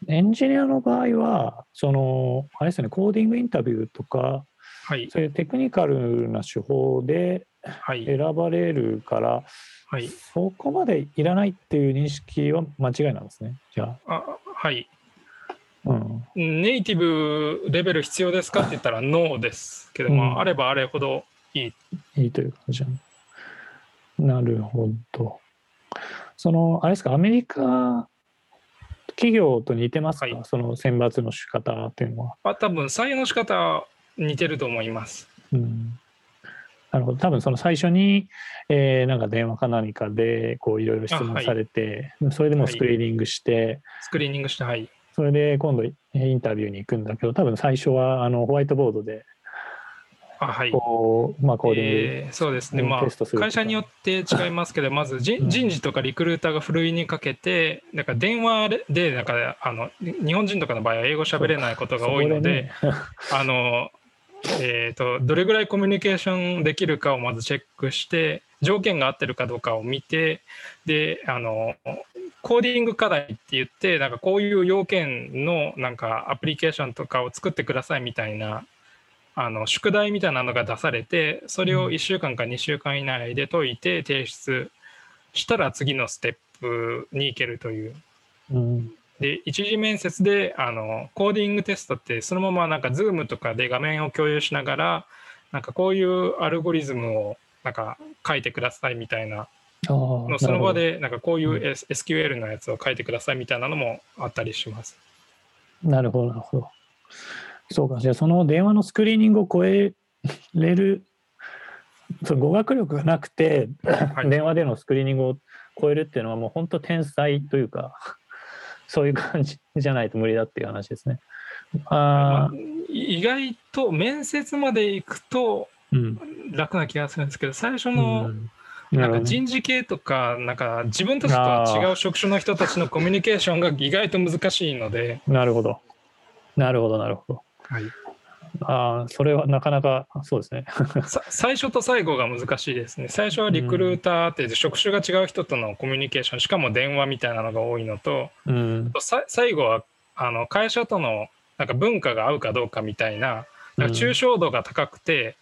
エンジニアの場合は、その、あれですよね、コーディングインタビューとか、はいそういうテクニカルな手法ではい選ばれるから、はいそこまでいらないっていう認識は間違いなんですね。じゃあはいあ。うん。ネイティブレベル必要ですか？って言ったらノーですけども、うんあればあれほどいい。いいという感じなるほど。その、あれですか、アメリカ企業と似てますか、はいその選抜の仕方っていうのは。あ多分採用の仕方は似てると思います。うんなるほど。多分その最初に、えーなんか電話か何かでこういろいろ質あはい問されて、それでもうスクリーニングして、スクリーニングして、はい。それで今度インタビューに行くんだけど、多分最初はあのホワイトボードであはい。こう、まあ、コーディング、えーそうですね、うんまあ、テストするとか。会社によって違いますけど、まず人うん。人事とかリクルーターがふるいにかけて、なんか電話で、なんかあの日本人とかの場合は英語喋れないことが多いので、ね。あのえー、とどれぐらいコミュニケーションできるかをまずチェックして条件が合ってるかどうかを見てであのコーディング課題って言ってなんかこういう要件のなんかアプリケーションとかを作ってくださいみたいなあの宿題みたいなのが出されてそれを1週間か2週間以内で解いて提出したら次のステップに行けるという。うんで一次面接であのコーディングテストってそのままなんか Zoom とかで画面を共有しながらなんかこういうアルゴリズムをなんか書いてくださいみたいなのその場でなんかこういう SQL のやつを書いてくださいみたいなのもあったりします。なるほど、なるほど。そうか、じゃあその電話のスクリーニングを超えれる、その語学力がなくて、はい電話でのスクリーニングを超えるっていうのはもう本当天才というか、そういう感じじゃないと無理だっていう話ですね。あまあ、意外と面接まで行くと。楽な気がするんですけど最初うのんなんか人事系とかなんか自分たちとは違う職種の人たちのコミュニケーションが意外と難しいので、なるほど。なるほど、なるほど。はい、ああ、それはなかなかそうですね。さ最初と最後が難しいですね。最初はリクルーターって職種が違う人とのコミュニケーション、しかも電話みたいなのが多いのと、うん。さ最後はあの会社とのなんか文化が合うかどうかみたいな、なんか抽象度が高くて、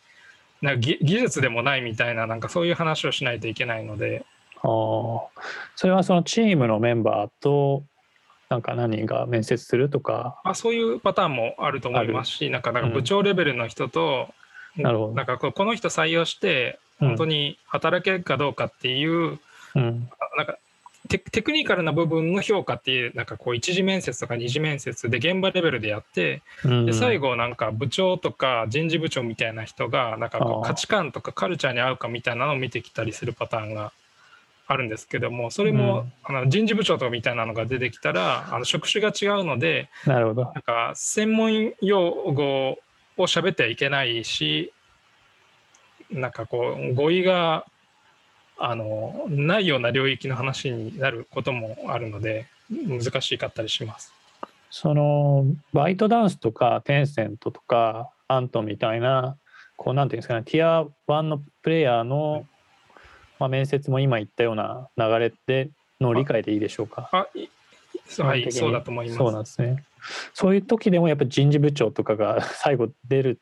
なんか技技術でもないみたいな、なんかそういう話をしないといけないので、ああ、それはそのチームのメンバーと、なんか何人が面接するとか、まあ、そういうパターンもあると思いますし、なんかなんか部長レベルの人と、なるほど。なんかこうこの人採用して、うん本当に働けるかどうかっていう、うん。なんかテテクニカルな部分の評価っていうなんかこう一次面接とか二次面接で現場レベルでやってうん、で最後なんか部長とか人事部長みたいな人がなんかこう価値観とかカルチャーに合うかみたいなのを見てきたりするパターンがあるんですけどもそれもあの人事部長とかみたいなのが出てきたらあの職種が違うのでなるほど。なんか専門用語を喋ってはいけないしなんかこう語彙があのないような領域の話になることもあるので難しかったりします。その、バイトダンスとか、テンセントとか、アントみたいな、こう、なんていうんですかね、ティア1のプレイヤーの、まあ、面接も今言ったような流れでの理解でいいでしょうか？はい、そうだと思います。そうなんですね。そういう時でもやっぱ人事部長とかが 最後出るっ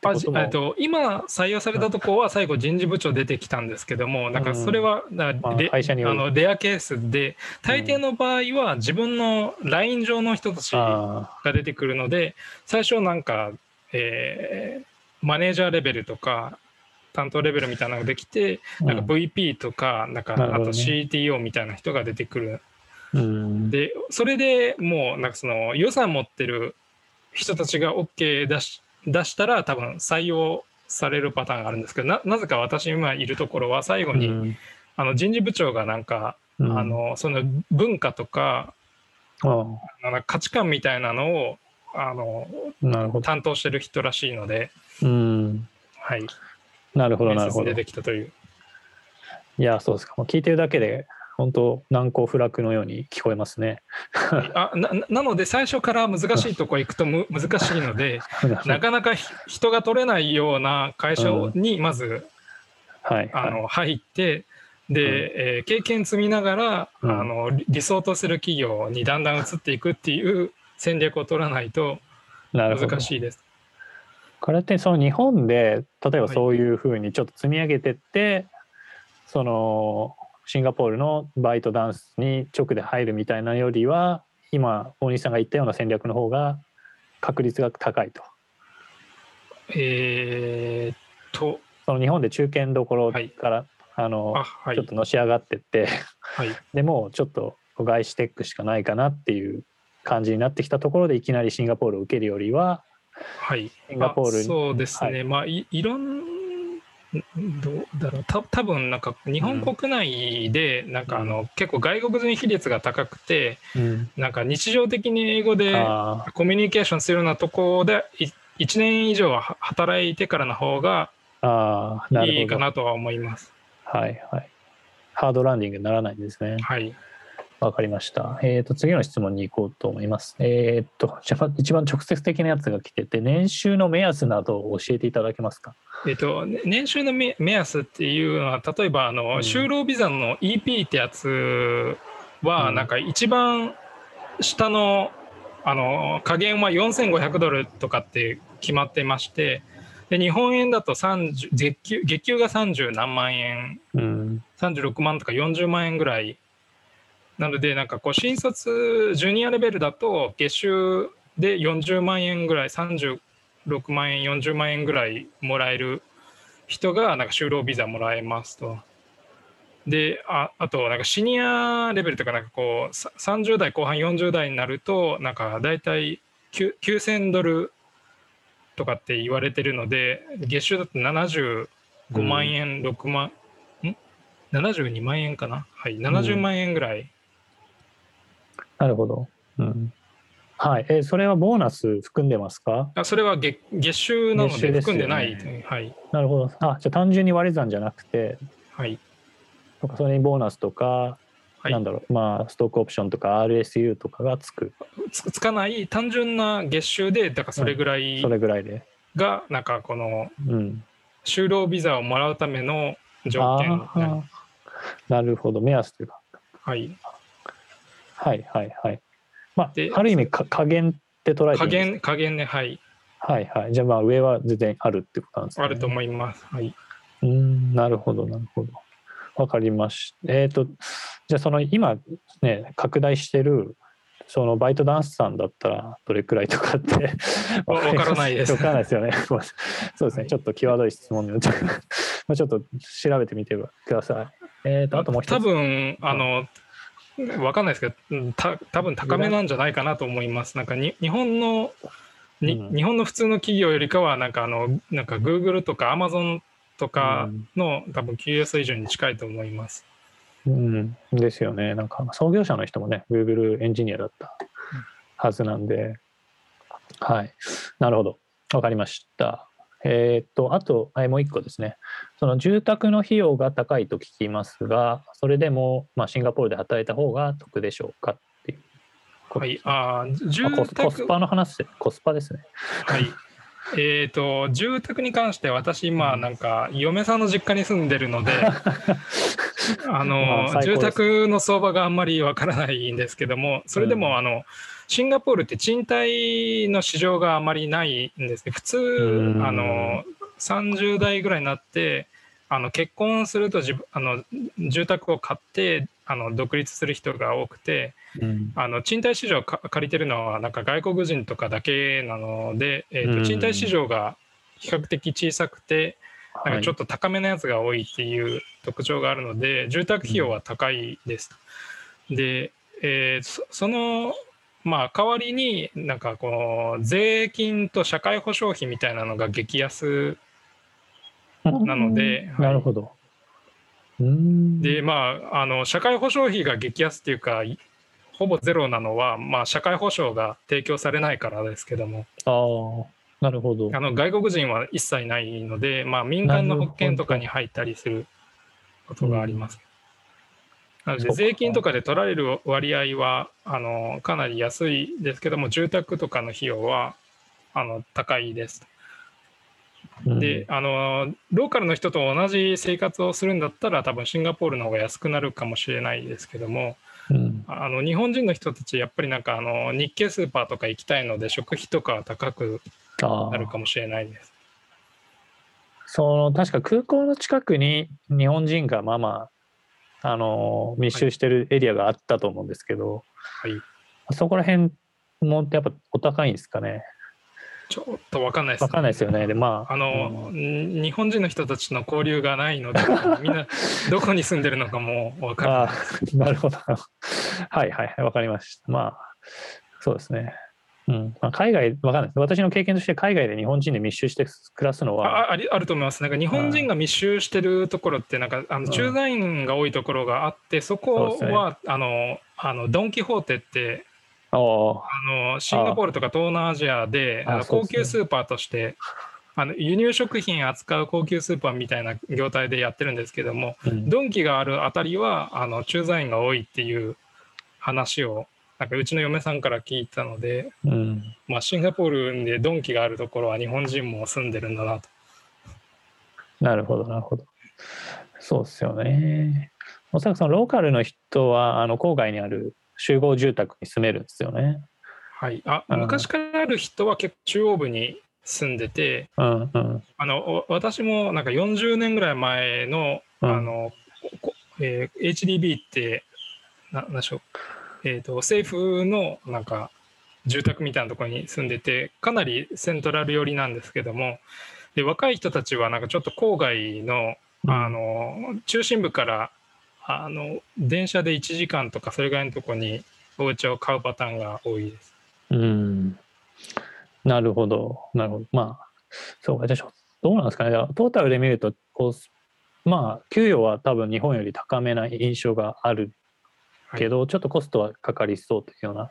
てあともえっと今採用されたとこは最後人事部長出てきたんですけどもなんかそれはなまああのレアケースで大抵の場合は自分のライン上の人たちあが出てくるので最初なんか、えーマネージャーレベルとか担当レベルみたいなのができてーなんか VP とかなんかあと CTO みたいな人が出てくる。うん。でそれでもうなんかその予算持ってる人たちが OK 出し出したら多分採用されるパターンがあるんですけどななぜか私今いるところは最後に、うん。あの人事部長がなんか、うん。あのその文化とかあなんか価値観みたいなのをあの。担当してる人らしいので、うん。はい、なるほど、なるほど。出いてきたという。や、そうですか。もう聞いてるだけで本当難攻不落のように聞こえますね。あななので最初から難しいとこ行くとむ難しいので なかなかひ人が取れないような会社にまず、はい、あの入ってで、えー経験積みながら、うんあの理理想とする企業にだんだん移っていくっていう戦略を取らないと難しいです。これってその日本で例えばはい。そういうふうにちょっと積み上げてって、そのシンガポールのバイトダンスに直で入るみたいなよりは今大西さんが言ったような戦略の方が確率が高いと。えーっと。その日本で中堅どころから、あのあはい。ちょっとのし上がってってはい。でもうちょっと外資テックしかないかなっていう感じになってきたところでいきなりシンガポールを受けるよりははい。シンガポールに。あそうですね、はい。まあいいろんどうだろう。た多分なんか日本国内でなんかあの、結構外国人比率が高くてうん、なんか日常的に英語であコミュニケーションするようなところでい1年以上は働いてからの方がいいかなとは思います。はいはい。ハードランディングにならないんですね。はい。わかりました。えっ、と、次の質問に行こうと思います。えっ、と、じゃあ一番直接的なやつが来てて、年収の目安などを教えていただけますか？えっと、ね年収の目目安っていうのは例えばあの、うん就労ビザの EP ってやつは、うんなんか一番下のあの加減は4500ドルとかって決まってましてで日本円だと30月給月給が30何万円うん。36万とか40万円ぐらいなのでなんかこう新卒ジュニアレベルだと月収で40万円ぐらい36万円40万円ぐらいもらえる人がなんか就労ビザもらえますと。でああとなんかシニアレベルとかなんかこう30代後半40代になるとなんか大体9,000ドルとかって言われてるので月収だと75万円、6万ん？72万円かな？はい70万円ぐらい、なるほど。うん。はい。えーそれはボーナス含んでますか？あそれは月月収なので含んでない、はいなるほど。あ、じゃあ単純に割り算じゃなくて、はいとかそれにボーナスとか、はいなんだろう、まあ、ストックオプションとか RSU とかがつく。つつかない単純な月収でだからそれぐらいそれぐらいで。がなんかこのうん。就労ビザをもらうための条件なるほど。目安というか。はいはいはいはい。まあで、ある意味か加減って捉えて加減加減ねはいはいはい。じゃあまあ上は全然あるってことなんですね。あると思いますはい、うーん、なるほどなるほど。わかりました。えっ、と、じゃあその今ね、拡大してる、そのバイトダンスさんだったらどれくらいとかって わわからないです わからないですよね。そうですね。ちょっと際どい質問になっちゃうまあちょっと調べてみてください。えっ、と、あともう一つ。多分あの わかんないですけどうんた多分高めなんじゃないかなと思いますなんかに日本のに、うん日本の普通の企業よりかはなんかあのなんか Google とか Amazon とかの、多分給与水準に近いと思いますうん、ですよね。なんか創業者の人もね、Google エンジニアだったはずなんで、はい。なるほど。わかりました。えーっと、あと、はいもう一個ですね。その住宅の費用が高いと聞きますが、それでも、まあ、シンガポールで働いた方が得でしょうかっていうはい。あー住あコスパの話で、コスパですね。はいえー、と住宅に関して私今なんか嫁さんの実家に住んでるので あまの住宅の相場があんまりわからないんですけどもそれでうん。もあのシンガポールって賃貸の市場があまりないんですね。普通うん。あの30代ぐらいになってあの結婚すると自分あの住宅を買ってあの独立する人が多くてうん。あの賃貸市場借りてるのはなんか外国人とかだけなので、えーうんと賃貸市場が比較的小さくてなんはいかちょっと高めのやつが多いっていう特徴があるので住宅費用は高いです。で、えーそそのまあ代わりになんかこう税金と社会保障費みたいなのが激安なのではいなるほど。でまああの社会保障費が激安っていうかいほぼゼロなのは、まあ、社会保障が提供されないからですけどもああ、なるほど。あの外国人は一切ないので、まあ、民間の保険とかに入ったりすることがあります。なので税金とかで取られる割合はあのかなり安いですけども住宅とかの費用はあの高いです。うん。であのローカルの人と同じ生活をするんだったら多分シンガポールの方が安くなるかもしれないですけどもうん。あの日本人の人たちやっぱりなんかあの日系スーパーとか行きたいので食費とかは高くなるかもしれないです。その確か空港の近くに日本人がまあまああの密集してるエリアがあったと思うんですけど、はい、そこら辺もやっぱお高いんですかねちょっと分かんないです、わかんないですよね。でまああの、うん。ん日本人の人たちの交流がないので みんなどこに住んでるのかも分からない。なるほど。はいはいわかりました。まあそうですね。うん。まあ、海外わかんないです。私の経験として海外で日本人で密集して暮らすのはあありあると思います。なんか日本人が密集してるところって、なんかあのん。駐在員が多いところがあって、そこは、あのあのドン・キホーテってあの、シンガポールとか東南アジアでああの高級スーパーとして、あの輸入食品扱う高級スーパーみたいな業態でやってるんですけども、うんドンキがあるあたりはあの駐在員が多いっていう話を、なんかうちの嫁さんから聞いたので、うんまあ、シンガポールでドンキがあるところは日本人も住んでるんだなと。なるほど、なるほど。そうですよね。おそらくそのローカルの人は、あの郊外にある集合住宅に住めるんですよね。はい、あうん。昔からある人は結構中央部に住んでてうんうん。あのお私もなんか40年ぐらい前の,、うん。あのこえー HDB ってななんでしょう、えー、と政府のなんか住宅みたいなところに住んでてかなりセントラル寄りなんですけどもで若い人たちはなんかちょっと郊外のあの中心部からあの電車で1時間とかそれぐらいのところにお家を買うパターンが多いです。うん。なるほど、なるほど。まあ、そうか、じゃあどうなんですかね。トータルで見ると、こう、まあ、給与は多分日本より高めな印象があるけど、ちょっとコストはかかりそうというような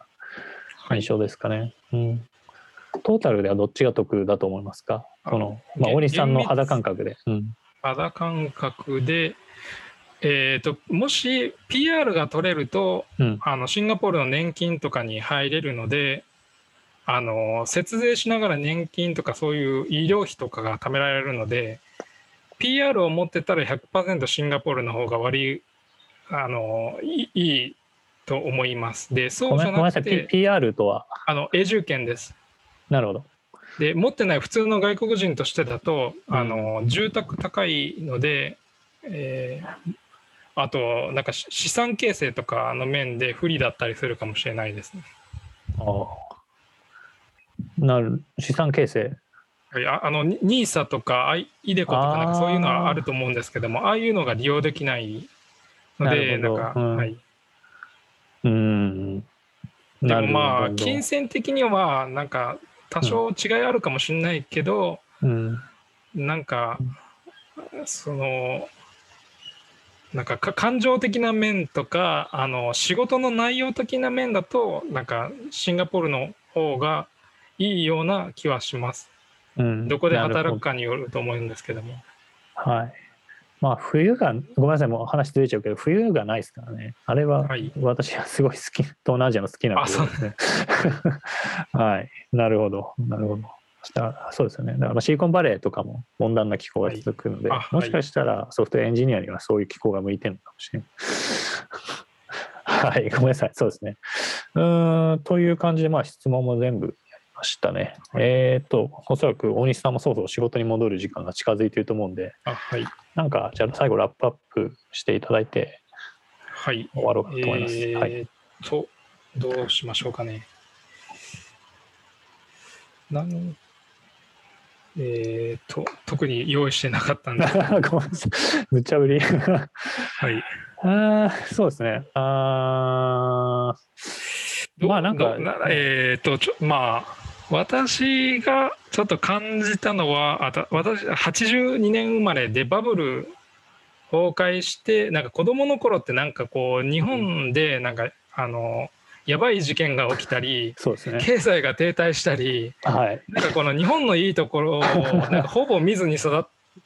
はい印象ですかね。うん。トータルではどっちが得だと思いますか？あこの、まあ、げ大西さんの肌感覚で。うん。肌感覚で、えー、ともし PR が取れるとうん。あのシンガポールの年金とかに入れるのであの節税しながら年金とかそういう医療費とかが貯められるので PR を持ってたら100%シンガポールの方が割りあのいいと思います。でそうじゃなくて PR とは、あの永住権です。なるほど。で持ってない普通の外国人としてだと、うんあの住宅高いので、えーあとなんかし資産形成とかの面で不利だったりするかもしれないですね。ああなる資産形成。はい、ああの NISA とか i- イデコとかなんかそういうのはあると思うんですけどもああいうのが利用できないのでなんか、うんはい、うん。でもまあ金銭的にはなんか多少違いあるかもしれないけど、うん。なんかそのなんかか感情的な面とかあの仕事の内容的な面だとなんかシンガポールの方がいいような気はします。うん、どこで働くかによると思うんですけども。はい。まあ、冬が、ごめんなさい、もう話ずれちゃうけど、冬がないですからね。あれははい私はすごい好き、東南アジアの好きなところですね。はい。なるほど。なるほど。そしたらそうですよね。だからまあシリコンバレーとかも温暖な気候が続くので、はいあもしかしたらソフトウェアエンジニアにはそういう気候が向いてるのかもしれない。はい、ごめんなさい。そうですね。うーん、という感じで、まあ質問も全部やりましたね。はいえっ、と、おそらく大西さんもそろそろ仕事に戻る時間が近づいていると思うんで、あはい。なんか、じゃあ最後ラップアップしていただいてはい。終わろうかと思います。えはい。ーっと、どうしましょうかね。なんえーっと、特に用意してなかったんで。ごめんなさい。無茶ぶり。はい。あーそうですね。あーまあなんかえーっとちょまあ私がちょっと感じたのはあた私82年生まれでバブル崩壊してなんか子供の頃ってなんかこう日本でなんかあのやばい事件が起きたりそうですね。経済が停滞したりはい。なんかこの日本のいいところを なんかほぼ見ずに育っ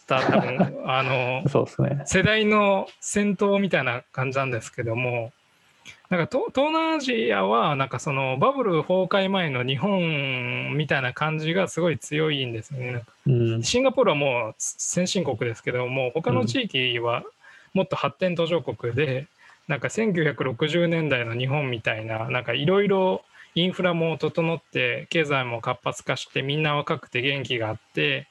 た多分あのそうですね。世代の戦闘みたいな感じなんですけどもなんか東東南アジアはなんかそのバブル崩壊前の日本みたいな感じがすごい強いんですよね。うん。シンガポールはもう先進国ですけども他の地域はもっと発展途上国で、なんか1960年代の日本みたいななんかいろいろインフラも整って経済も活発化してみんな若くて元気があって、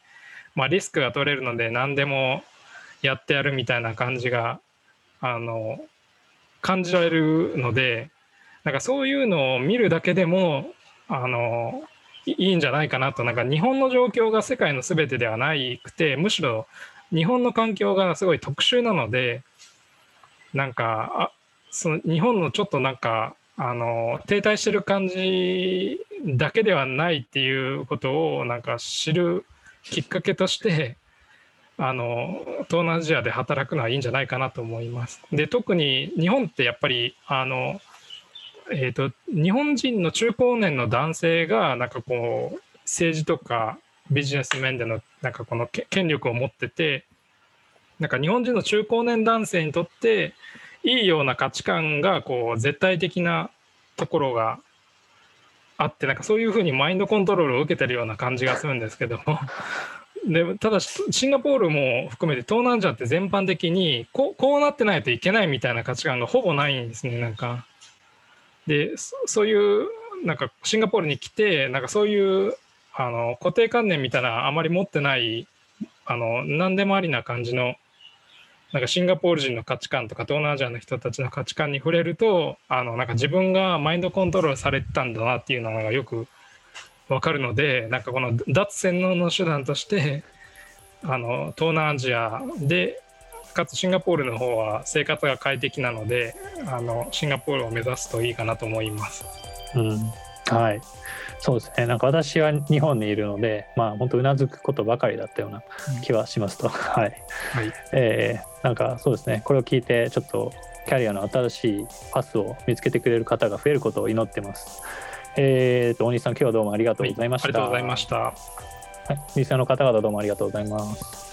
まあ、リスクが取れるので何でもやってやるみたいな感じがあの感じられるのでなんかそういうのを見るだけでもあのいいんじゃないかなと。なんか日本の状況が世界の全てではなくてむしろ日本の環境がすごい特殊なのでなんかあその日本のちょっとなんかあの停滞してる感じだけではないっていうことをなんか知るきっかけとしてあの東南アジアで働くのはいいんじゃないかなと思います。で特に日本ってやっぱりあのえー、と日本人の中高年の男性がなんかこう政治とかビジネス面でのなんかこの権力を持っててなんか日本人の中高年男性にとっていいような価値観がこう絶対的なところがあってなんかそういうふうにマインドコントロールを受けてるような感じがするんですけどでただシンガポールも含めて東南アジアって全般的にこうこうなってないといけないみたいな価値観がほぼないんですねなんか。でそそういうなんかシンガポールに来てなんかそういうあの固定観念みたいなあまり持ってないあの何でもありな感じのなんかシンガポール人の価値観とか東南アジアの人たちの価値観に触れるとあのなんか自分がマインドコントロールされてたんだなっていうのがよくわかるのでなんかこの脱洗脳の手段としてあの東南アジアでかつシンガポールの方は生活が快適なのであのシンガポールを目指すといいかなと思います。うん。はい。そうですね。なんか私は日本にいるので、まあ本当うなずくことばかりだったような気はしますと。はい。はい、えーなんかそうですね。これを聞いてちょっとキャリアの新しいパスを見つけてくれる方が増えることを祈ってます。えーと大西さん今日はどうもありがとうございました。ありがとうございました。はい、リスナーの方々どうもありがとうございます。